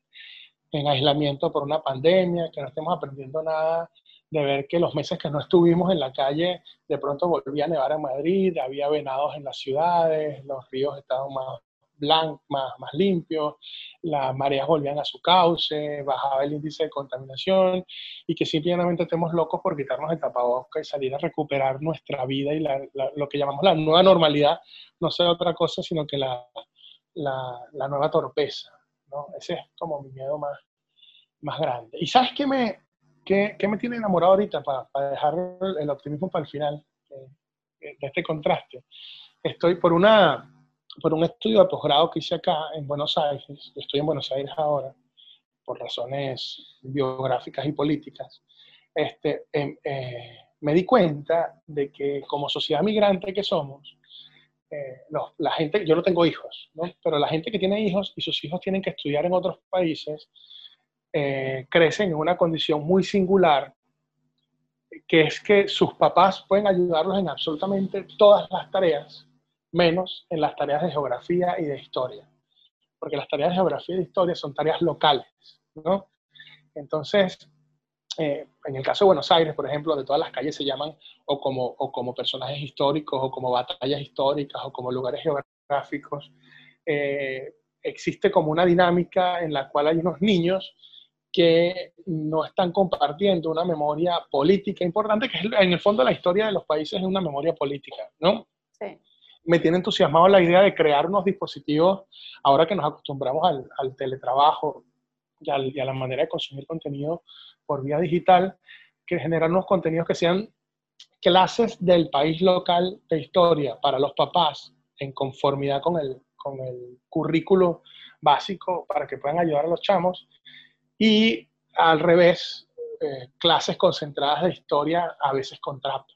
en aislamiento por una pandemia, que no estemos aprendiendo nada de ver que los meses que no estuvimos en la calle, de pronto volvía a nevar en Madrid, había venados en las ciudades, los ríos estaban más blancos, más, limpios, las mareas volvían a su cauce, bajaba el índice de contaminación y que simplemente estemos locos por quitarnos el tapabocas y salir a recuperar nuestra vida y lo que llamamos la nueva normalidad no sea otra cosa sino que la, la nueva torpeza. ¿no? Ese es como mi miedo más, más grande. ¿Y sabes qué me, qué, qué me tiene enamorado ahorita para, para, dejar el optimismo para el final de este contraste? Estoy por, una, por un estudio de posgrado que hice acá en Buenos Aires, estoy en Buenos Aires ahora, por razones biográficas y políticas, este, em, eh, me di cuenta de que como sociedad migrante que somos, eh, la gente, yo no tengo hijos, ¿no? pero la gente que tiene hijos y sus hijos tienen que estudiar en otros países, eh, crecen en una condición muy singular, que es que sus papás pueden ayudarlos en absolutamente todas las tareas, menos en las tareas de geografía y de historia, porque las tareas de geografía y de historia son tareas locales, ¿no? Entonces, eh, en el caso de Buenos Aires, por ejemplo, de todas las calles se llaman o como, o como personajes históricos, o como batallas históricas, o como lugares geográficos, eh, existe como una dinámica en la cual hay unos niños que no están compartiendo una memoria política importante, que es en el fondo la historia de los países es una memoria política, ¿no? Sí. Me tiene entusiasmado la idea de crear unos dispositivos, ahora que nos acostumbramos al, al teletrabajo y, y, a la manera de consumir contenido por vía digital, que generan unos contenidos que sean clases del país local de historia para los papás en conformidad con el, con el currículo básico para que puedan ayudar a los chamos y al revés, eh, clases concentradas de historia, a veces con trap,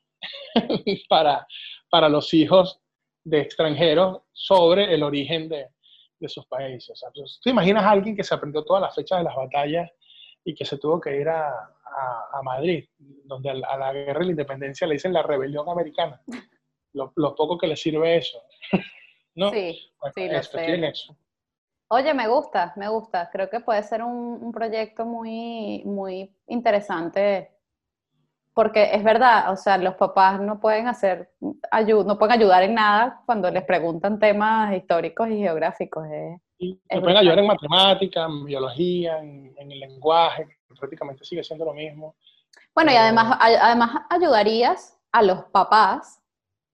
para, para los hijos de extranjeros sobre el origen de, de sus países. O sea, pues, ¿Tú imaginas a alguien que se aprendió todas las fechas de las batallas y que se tuvo que ir a, a, Madrid, donde a la, guerra de la independencia le dicen la rebelión americana? Lo, poco que le sirve eso. ¿No? Sí, sí, lo sé. Oye, me gusta, me gusta. Creo que puede ser un, proyecto muy, muy interesante porque es verdad, o sea, los papás no pueden hacer, no pueden ayudar en nada cuando les preguntan temas históricos y geográficos. no pueden ayudar en matemáticas, en biología, en, el lenguaje, prácticamente sigue siendo lo mismo. Bueno, y además, además ayudarías a los papás,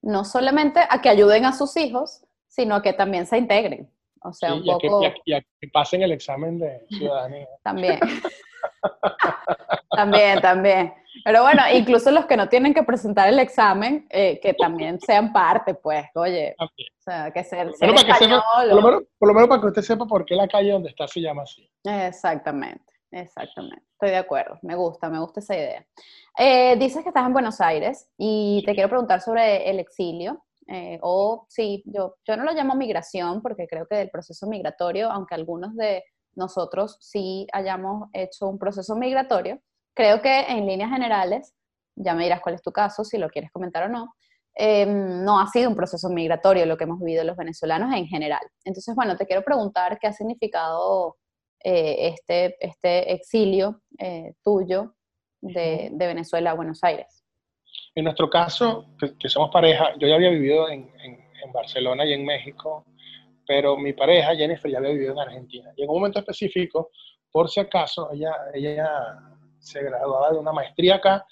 no solamente a que ayuden a sus hijos, sino a que también se integren. O sea, un poco... y, a, que pasen el examen de ciudadanía. También. también, también. Pero bueno, incluso los que no tienen que presentar el examen, eh, que también sean parte, pues, oye. O sea, que ser, por, lo menos, para que usted sepa por qué la calle donde está se llama así. Exactamente, exactamente. Estoy de acuerdo. Me gusta, me gusta esa idea. Eh, dices que estás en Buenos Aires y te quiero preguntar sobre el exilio. Eh, o sí, yo, yo no lo llamo migración porque creo que el proceso migratorio, aunque algunos de nosotros sí hayamos hecho un proceso migratorio, creo que en líneas generales, ya me dirás cuál es tu caso, si lo quieres comentar o no, em, no ha sido un proceso migratorio lo que hemos vivido los venezolanos en general. Entonces, bueno, te quiero preguntar qué ha significado eh, este, este exilio eh, tuyo de, de Venezuela a Buenos Aires. En nuestro caso, que, somos pareja, yo ya había vivido en, en, Barcelona y en México, pero mi pareja, Jennifer, ya había vivido en Argentina. Y en un momento específico, por si acaso, ella, ella se graduaba de una maestría acá,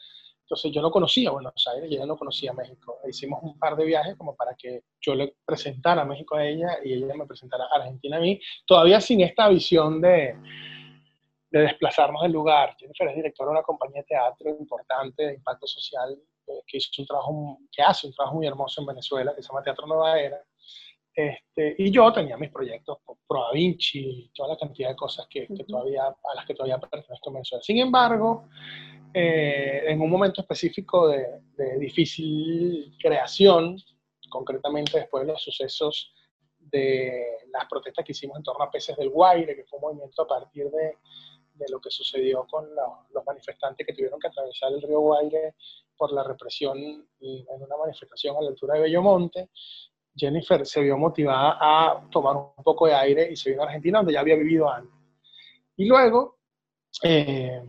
entonces yo no conocía Buenos Aires ella no conocía México. Hicimos un par de viajes como para que yo le presentara a México a ella y ella me presentara a Argentina a mí, todavía sin esta visión de, de desplazarnos del lugar. Jennifer es directora de una compañía de teatro importante de impacto social que hizo un trabajo, que hace un trabajo muy hermoso en Venezuela, que se llama Teatro Nueva Era. Este, y yo tenía mis proyectos, Pro Da Vinci, toda la cantidad de cosas que, todavía, a las que todavía pertenezco en Venezuela. Sin embargo, eh, en un momento específico de, de, difícil creación, concretamente después de los sucesos de las protestas que hicimos en torno a Peces del Guaire, que fue un movimiento a partir de, de lo que sucedió con los manifestantes que tuvieron que atravesar el río Guaire por la represión en una manifestación a la altura de Bellomonte, Jennifer se vio motivada a tomar un poco de aire y se vino a Argentina, donde ya había vivido antes. Y luego, eh,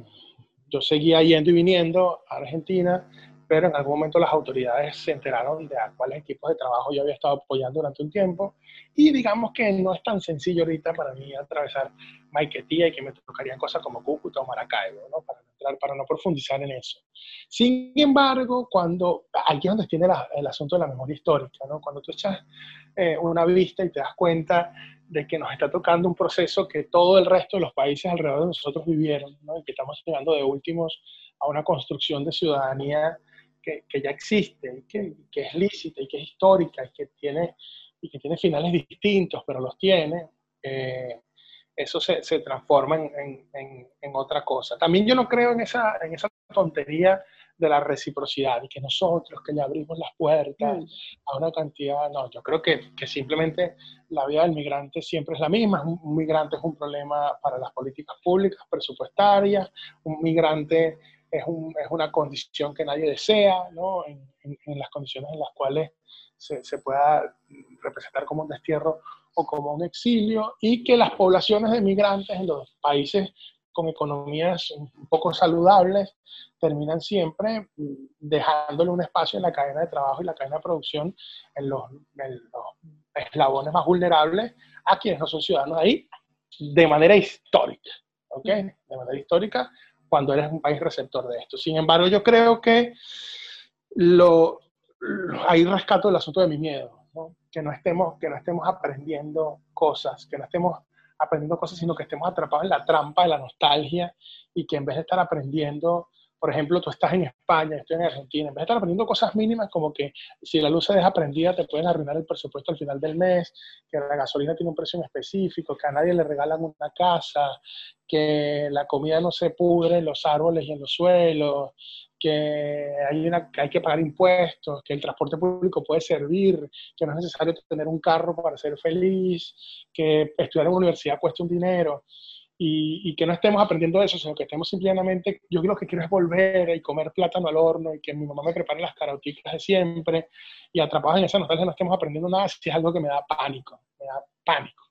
yo seguía yendo y viniendo a Argentina, pero en algún momento las autoridades se enteraron de a cuáles equipos de trabajo yo había estado apoyando durante un tiempo y digamos que no es tan sencillo ahorita para mí atravesar Maiquetía y que me tocarían cosas como Cúcuta o Maracaibo, ¿no? Para, entrar, para no profundizar en eso. Sin embargo, cuando, aquí es donde tiene el asunto de la memoria histórica, ¿no? Cuando tú echas eh, una vista y te das cuenta de que nos está tocando un proceso que todo el resto de los países alrededor de nosotros vivieron, ¿no? y que estamos llegando de últimos a una construcción de ciudadanía que, que ya existe, y que, que, es lícita y que es histórica y que tiene, y que tiene finales distintos, pero los tiene, eh, eso se, se transforma en, en, en, otra cosa. También yo no creo en esa, en esa tontería de la reciprocidad y que nosotros que le abrimos las puertas mm. a una cantidad, no, yo creo que, que, simplemente la vida del migrante siempre es la misma. Un, migrante es un problema para las políticas públicas, presupuestarias, un migrante es, un, es una condición que nadie desea, ¿no? En, en, las condiciones en las cuales se, se pueda representar como un destierro o como un exilio, y que las poblaciones de migrantes en los países con economías un poco saludables terminan siempre dejándole un espacio en la cadena de trabajo y la cadena de producción en los, eslabones más vulnerables a quienes no son ciudadanos ahí de manera histórica, ¿ok? De manera histórica cuando eres un país receptor de esto. Sin embargo, yo creo que lo, ahí rescato el asunto de mi miedo. Que, no estemos, que no estemos aprendiendo cosas, que no estemos aprendiendo cosas, sino que estemos atrapados en la trampa de la nostalgia y que en vez de estar aprendiendo, por ejemplo, tú estás en España, estoy en Argentina, en vez de estar aprendiendo cosas mínimas como que si la luz se deja prendida te pueden arruinar el presupuesto al final del mes, que la gasolina tiene un precio en específico, que a nadie le regalan una casa, que la comida no se pudre en los árboles y en los suelos, que hay, una, que hay que pagar impuestos, que el transporte público puede servir, que no es necesario tener un carro para ser feliz, que estudiar en una universidad cuesta un dinero. Y, y, que no estemos aprendiendo eso, sino que estemos simplemente, yo lo que quiero es volver y comer plátano al horno y que mi mamá me prepare las caroticas de siempre y atrapados en esa nostalgia no estemos aprendiendo nada, si es algo que me da pánico, me da pánico.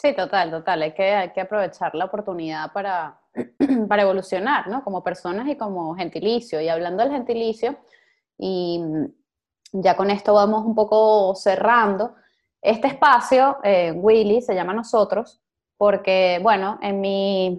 Sí, total, total. Hay que, hay que aprovechar la oportunidad para, para evolucionar, ¿no? Como personas y como gentilicio. Y hablando del gentilicio, y ya con esto vamos un poco cerrando, este espacio, eh, Willy, se llama Nosotros, porque, bueno, en mi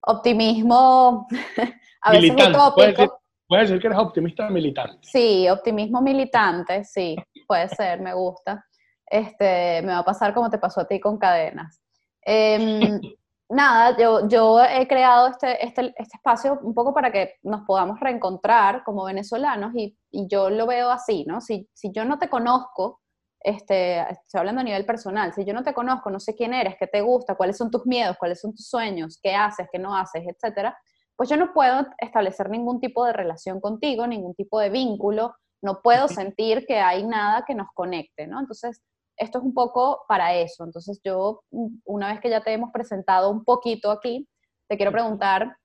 optimismo a veces utópico. Puede decir que eres optimista militante. Sí, optimismo militante, sí, puede ser, me gusta. Este, me va a pasar como te pasó a ti con cadenas. Em, nada, yo, yo he creado este, este, este, espacio un poco para que nos podamos reencontrar como venezolanos y, y yo lo veo así, ¿no? Si, si, yo no te conozco, este, estoy hablando a nivel personal, si yo no te conozco, no sé quién eres, qué te gusta, cuáles son tus miedos, cuáles son tus sueños, qué haces, qué no haces, etcétera, pues yo no puedo establecer ningún tipo de relación contigo, ningún tipo de vínculo, no puedo sentir que hay nada que nos conecte, ¿no? Entonces, esto es un poco para eso. Entonces yo, una vez que ya te hemos presentado un poquito aquí, te quiero preguntar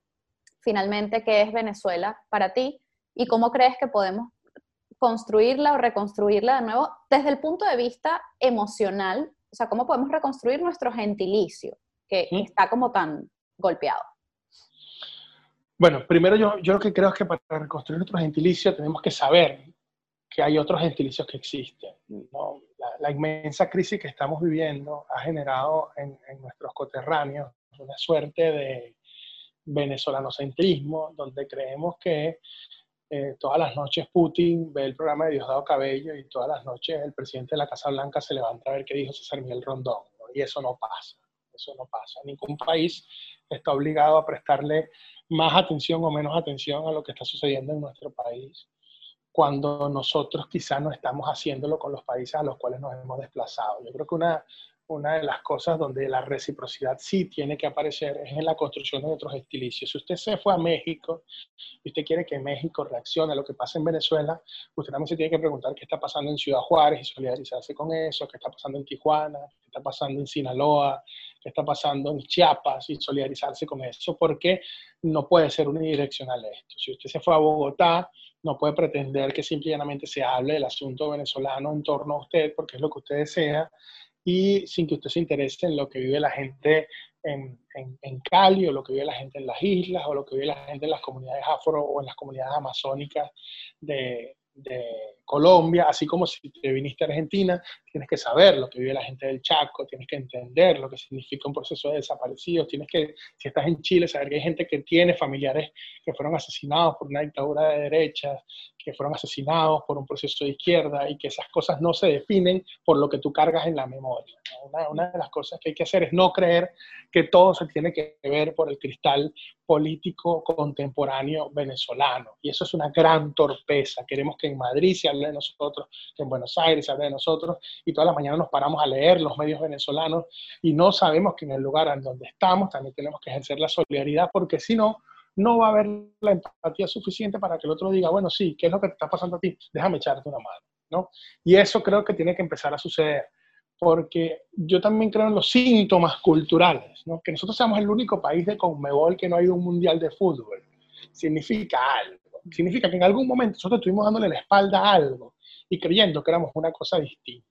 finalmente qué es Venezuela para ti y cómo crees que podemos construirla o reconstruirla de nuevo desde el punto de vista emocional, o sea, cómo podemos reconstruir nuestro gentilicio que está como tan golpeado. Bueno, primero yo, yo lo que creo es que para reconstruir nuestro gentilicio tenemos que saber que hay otros gentilicios que existen. ¿no? La, inmensa crisis que estamos viviendo ha generado en, nuestros coterráneos una suerte de venezolanocentrismo, donde creemos que eh, todas las noches Putin ve el programa de Diosdado Cabello y todas las noches el presidente de la Casa Blanca se levanta a ver qué dijo César Miguel Rondón. Y eso no pasa, eso no pasa. Ningún país está obligado a prestarle más atención o menos atención a lo que está sucediendo en nuestro país cuando nosotros quizá no estamos haciéndolo con los países a los cuales nos hemos desplazado. Yo creo que una, una de las cosas donde la reciprocidad sí tiene que aparecer es en la construcción de otros estilicios. Si usted se fue a México y usted quiere que México reaccione a lo que pasa en Venezuela, usted también se tiene que preguntar qué está pasando en Ciudad Juárez y solidarizarse con eso, qué está pasando en Tijuana, qué está pasando en Sinaloa, qué está pasando en Chiapas y solidarizarse con eso, porque no puede ser unidireccional esto. Si usted se fue a Bogotá, no puede pretender que simplemente se hable del asunto venezolano en torno a usted, porque es lo que usted desea, y sin que usted se interese en lo que vive la gente en, en, Cali, o lo que vive la gente en las islas, o lo que vive la gente en las comunidades afro o en las comunidades amazónicas de, de Colombia, así como si te viniste a Argentina, tienes que saber lo que vive la gente del Chaco, tienes que entender lo que significa un proceso de desaparecidos, tienes que, si estás en Chile, saber que hay gente que tiene familiares que fueron asesinados por una dictadura de derechas, que fueron asesinados por un proceso de izquierda y que esas cosas no se definen por lo que tú cargas en la memoria. Una, una de las cosas que hay que hacer es no creer que todo se tiene que ver por el cristal político contemporáneo venezolano. Y eso es una gran torpeza. Queremos que en Madrid se hable de nosotros, que en Buenos Aires se hable de nosotros, y todas las mañanas nos paramos a leer los medios venezolanos y no sabemos que en el lugar en donde estamos también tenemos que ejercer la solidaridad, porque si no, no va a haber la empatía suficiente para que el otro diga, bueno, sí, ¿qué es lo que te está pasando a ti? Déjame echarte una mano, ¿no? Y eso creo que tiene que empezar a suceder porque yo también creo en los síntomas culturales, ¿no? que nosotros seamos el único país de Conmebol que no ha ido a un mundial de fútbol, significa algo, significa que en algún momento nosotros estuvimos dándole la espalda a algo y creyendo que éramos una cosa distinta,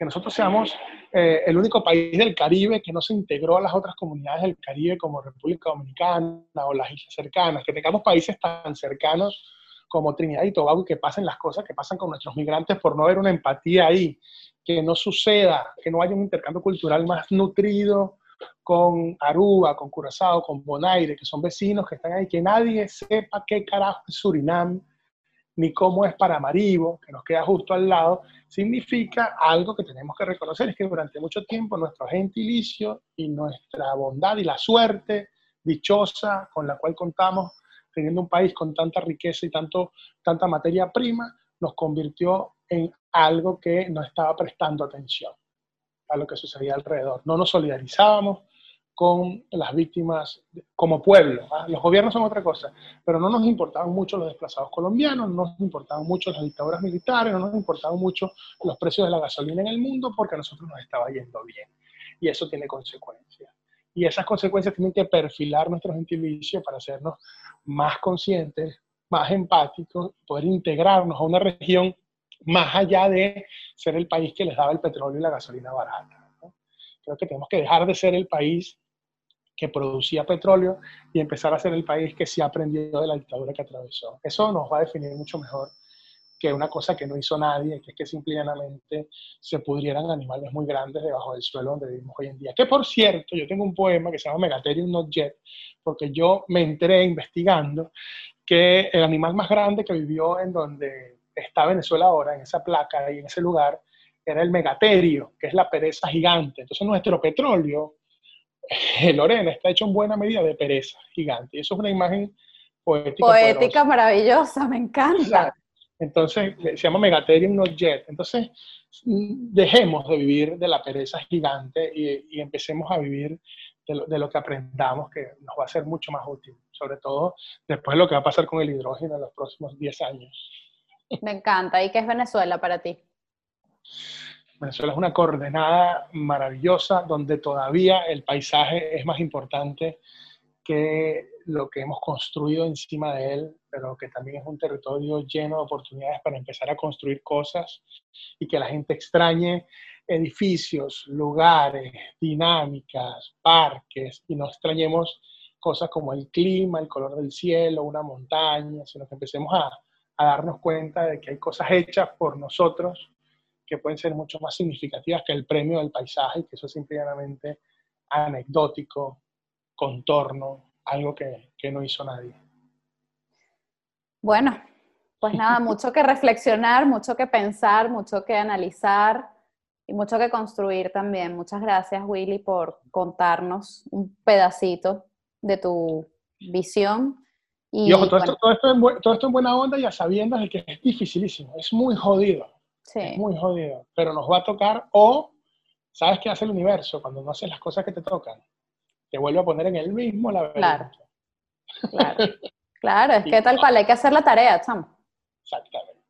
que nosotros seamos eh, el único país del Caribe que no se integró a las otras comunidades del Caribe como República Dominicana o las islas cercanas, que tengamos países tan cercanos como Trinidad y Tobago y que pasen las cosas que pasan con nuestros migrantes por no haber una empatía ahí, que no suceda, que no haya un intercambio cultural más nutrido con Aruba, con Curazao, con Bonaire, que son vecinos que están ahí, que nadie sepa qué carajo es Surinam, ni cómo es Paramaribo, que nos queda justo al lado, significa algo que tenemos que reconocer, es que durante mucho tiempo nuestro gentilicio y nuestra bondad y la suerte dichosa con la cual contamos teniendo un país con tanta riqueza y tanto, tanta materia prima, nos convirtió en algo que no estaba prestando atención a lo que sucedía alrededor. No nos solidarizábamos con las víctimas como pueblo. ¿ah? Los gobiernos son otra cosa, pero no nos importaban mucho los desplazados colombianos, no nos importaban mucho las dictaduras militares, no nos importaban mucho los precios de la gasolina en el mundo porque a nosotros nos estaba yendo bien. Y eso tiene consecuencias. Y esas consecuencias tienen que perfilar nuestro gentilicio para hacernos más conscientes, más empáticos, poder integrarnos a una región más allá de ser el país que les daba el petróleo y la gasolina barata. Creo que tenemos que dejar de ser el país que producía petróleo y empezar a ser el país que sí aprendió de la dictadura que atravesó. Eso nos va a definir mucho mejor que una cosa que no hizo nadie, que es que simplemente se pudrieran animales muy grandes debajo del suelo donde vivimos hoy en día. Que por cierto, yo tengo un poema que se llama Megatherium not yet, porque yo me enteré investigando que el animal más grande que vivió en donde está Venezuela ahora, en esa placa y en ese lugar, era el megaterio, que es la pereza gigante. Entonces nuestro petróleo, Lorena, está hecho en buena medida de pereza gigante. Y eso es una imagen poética. Poética maravillosa, me encanta. Entonces, se llama Megatherium not jet. Entonces, mm, dejemos de vivir de la pereza gigante y, empecemos a vivir de lo, que aprendamos, que nos va a ser mucho más útil, sobre todo después de lo que va a pasar con el hidrógeno en los próximos 10 años. Me encanta. ¿Y qué es Venezuela para ti? Venezuela es una coordenada maravillosa donde todavía el paisaje es más importante que lo que hemos construido encima de él, pero que también es un territorio lleno de oportunidades para empezar a construir cosas y que la gente extrañe edificios, lugares, dinámicas, parques y no extrañemos cosas como el clima, el color del cielo, una montaña, sino que empecemos a, a darnos cuenta de que hay cosas hechas por nosotros que pueden ser mucho más significativas que el premio del paisaje, que eso es simplemente anecdótico, contorno, algo que, que no hizo nadie. Bueno, pues nada, mucho que reflexionar, mucho que pensar, mucho que analizar y mucho que construir también. Muchas gracias, Willy, por contarnos un pedacito de tu visión. Y, ojo, todo, esto, todo, esto en, todo, esto en, buena onda, ya sabiendo que es dificilísimo, es muy jodido. Sí. Es muy jodido, pero nos va a tocar o, ¿sabes qué hace el universo cuando no haces las cosas que te tocan? te vuelve a poner en el mismo laberinto. Claro, claro. es que tal cual, hay que hacer la tarea, chamo. Exactamente,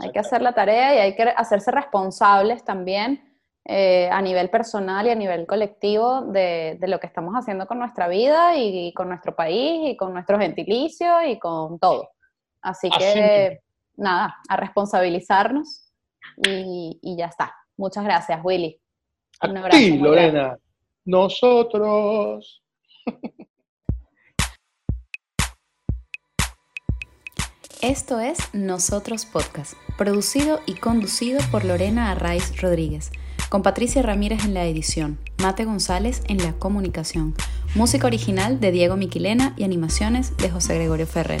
Hay que hacer la tarea y hay que hacerse responsables también eh, a nivel personal y a nivel colectivo de, lo que estamos haciendo con nuestra vida y, con nuestro país y con nuestro gentilicio y con todo. Así que, nada, a responsabilizarnos y, ya está. Muchas gracias, Willy. a ti, Lorena. nosotros. Esto es Nosotros Podcast, producido y conducido por Lorena Arraiz Rodríguez, con Patricia Ramírez en la edición, Mate González en la comunicación, música original de Diego Miquilena y animaciones de José Gregorio Ferrer.